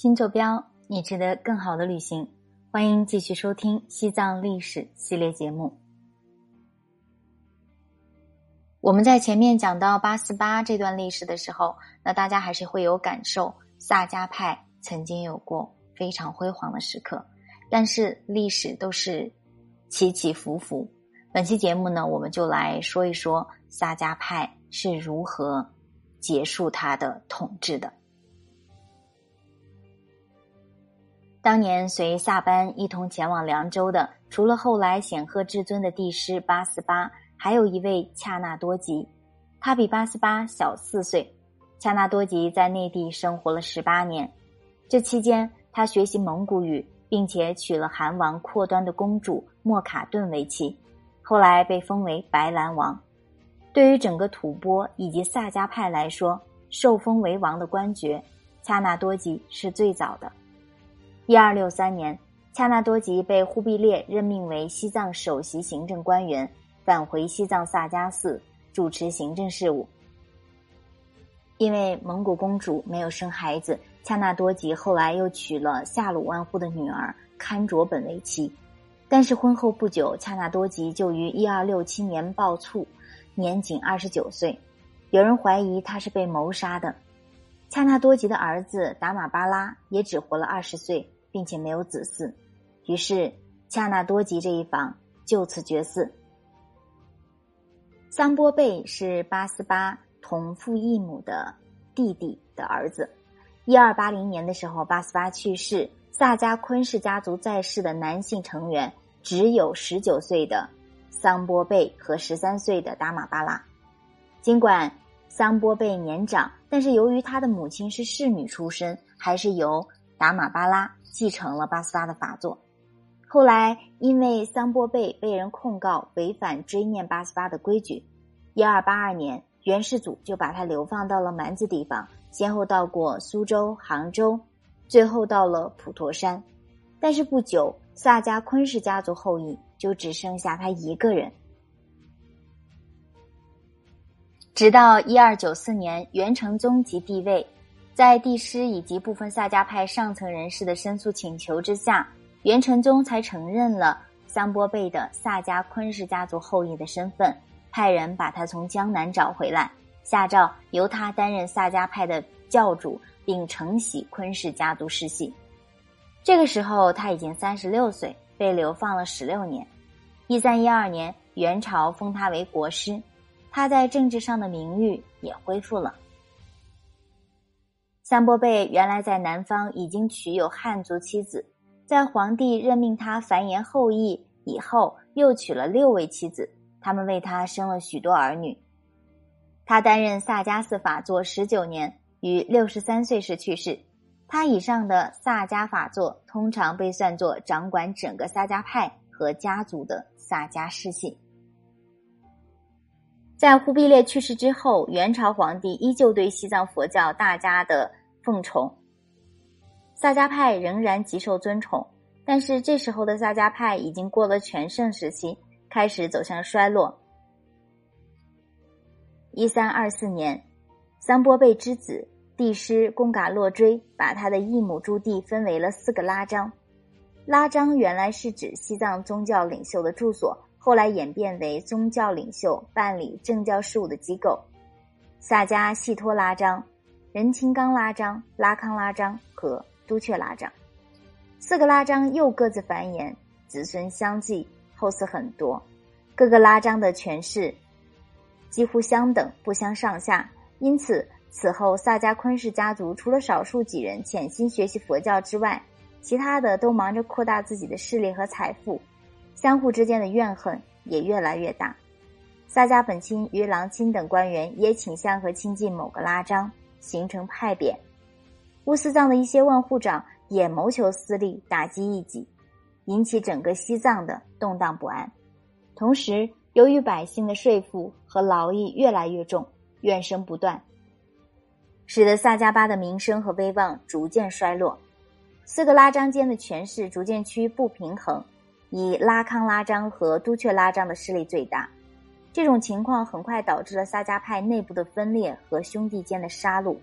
新坐标，你值得更好的旅行。欢迎继续收听西藏历史系列节目。我们在前面讲到八四八这段历史的时候，那大家还是会有感受，萨迦派曾经有过非常辉煌的时刻，但是历史都是起起伏伏。本期节目呢，我们就来说一说萨迦派是如何结束他的统治的。当年随萨班一同前往凉州的，除了后来显赫至尊的帝师八思巴，还有一位恰那多吉。他比八思巴小四岁。恰那多吉在内地生活了十八年，这期间他学习蒙古语，并且娶了韩王阔端的公主莫卡顿为妻，后来被封为白兰王。对于整个吐蕃以及萨迦派来说，受封为王的官爵，恰那多吉是最早的。一二六三年，恰那多吉被忽必烈任命为西藏首席行政官员，返回西藏萨迦寺主持行政事务。因为蒙古公主没有生孩子，恰那多吉后来又娶了夏鲁万户的女儿堪卓本为妻。但是婚后不久，恰那多吉就于一二六七年暴卒，年仅二十九岁。有人怀疑他是被谋杀的。恰那多吉的儿子达玛巴拉也只活了二十岁。并且没有子嗣，于是恰那多吉这一房就此绝嗣。桑波贝是八思巴同父异母的弟弟的儿子。一二八零年的时候，八思巴去世，萨迦昆氏家族在世的男性成员只有十九岁的桑波贝和十三岁的达玛巴拉。尽管桑波贝年长，但是由于他的母亲是侍女出身，还是由达玛巴拉。继承了巴斯巴的法作，后来因为桑波贝被人控告违反追念巴斯巴的规矩，一二八二年，元世祖就把他流放到了蛮子地方，先后到过苏州、杭州，最后到了普陀山。但是不久，萨迦昆氏家族后裔就只剩下他一个人。直到一二九四年，元成宗即帝位。在帝师以及部分萨迦派上层人士的申诉请求之下，元成宗才承认了桑波贝的萨迦昆氏家族后裔的身份，派人把他从江南找回来，下诏由他担任萨迦派的教主，并承袭昆氏家族世系。这个时候他已经三十六岁，被流放了十六年。一三一二年，元朝封他为国师，他在政治上的名誉也恢复了。桑波贝原来在南方已经娶有汉族妻子，在皇帝任命他繁衍后裔以后，又娶了六位妻子，他们为他生了许多儿女。他担任萨迦寺法座十九年，于六十三岁时去世。他以上的萨迦法座通常被算作掌管整个萨迦派和家族的萨迦世系。在忽必烈去世之后，元朝皇帝依旧对西藏佛教大家的。奉崇，萨迦派仍然极受尊崇，但是这时候的萨迦派已经过了全盛时期，开始走向衰落。一三二四年，桑波贝之子帝师贡嘎洛追把他的异母朱棣分为了四个拉章。拉章原来是指西藏宗教领袖的住所，后来演变为宗教领袖办理政教事务的机构。萨迦细托拉章。仁钦刚拉章、拉康拉章和都阙拉章，四个拉章又各自繁衍，子孙相继，后嗣很多。各个拉章的权势几乎相等，不相上下。因此，此后萨迦昆氏家族除了少数几人潜心学习佛教之外，其他的都忙着扩大自己的势力和财富，相互之间的怨恨也越来越大。萨迦本钦与郎钦等官员也倾向和亲近某个拉章。形成派别，乌斯藏的一些万户长也谋求私利，打击异己，引起整个西藏的动荡不安。同时，由于百姓的税赋和劳役越来越重，怨声不断，使得萨迦巴的名声和威望逐渐衰落。四个拉章间的权势逐渐趋于不平衡，以拉康拉章和都阙拉章的势力最大。这种情况很快导致了萨迦派内部的分裂和兄弟间的杀戮。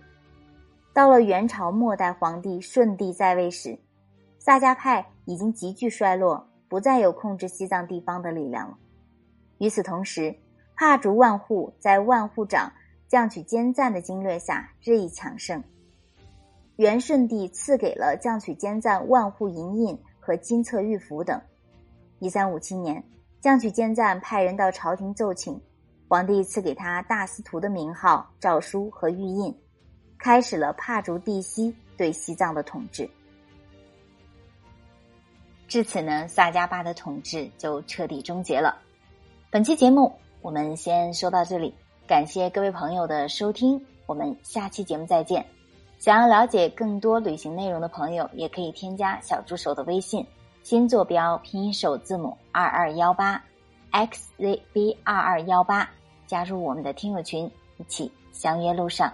到了元朝末代皇帝顺帝在位时，萨迦派已经急剧衰落，不再有控制西藏地方的力量了。与此同时，帕竹万户在万户长降曲坚赞的经略下日益强盛。元顺帝赐给了降曲坚赞万户银印和金册玉符等。一三五七年，降曲坚赞派人到朝廷奏请，皇帝赐给他大司徒的名号、诏书和玉印，开始了帕竹地西对西藏的统治。至此呢，萨迦巴的统治就彻底终结了。本期节目我们先说到这里，感谢各位朋友的收听，我们下期节目再见。想要了解更多旅行内容的朋友，也可以添加小助手的微信，新坐标拼音首字母二二幺八 xzb 二二幺八，加入我们的听友群，一起相约路上。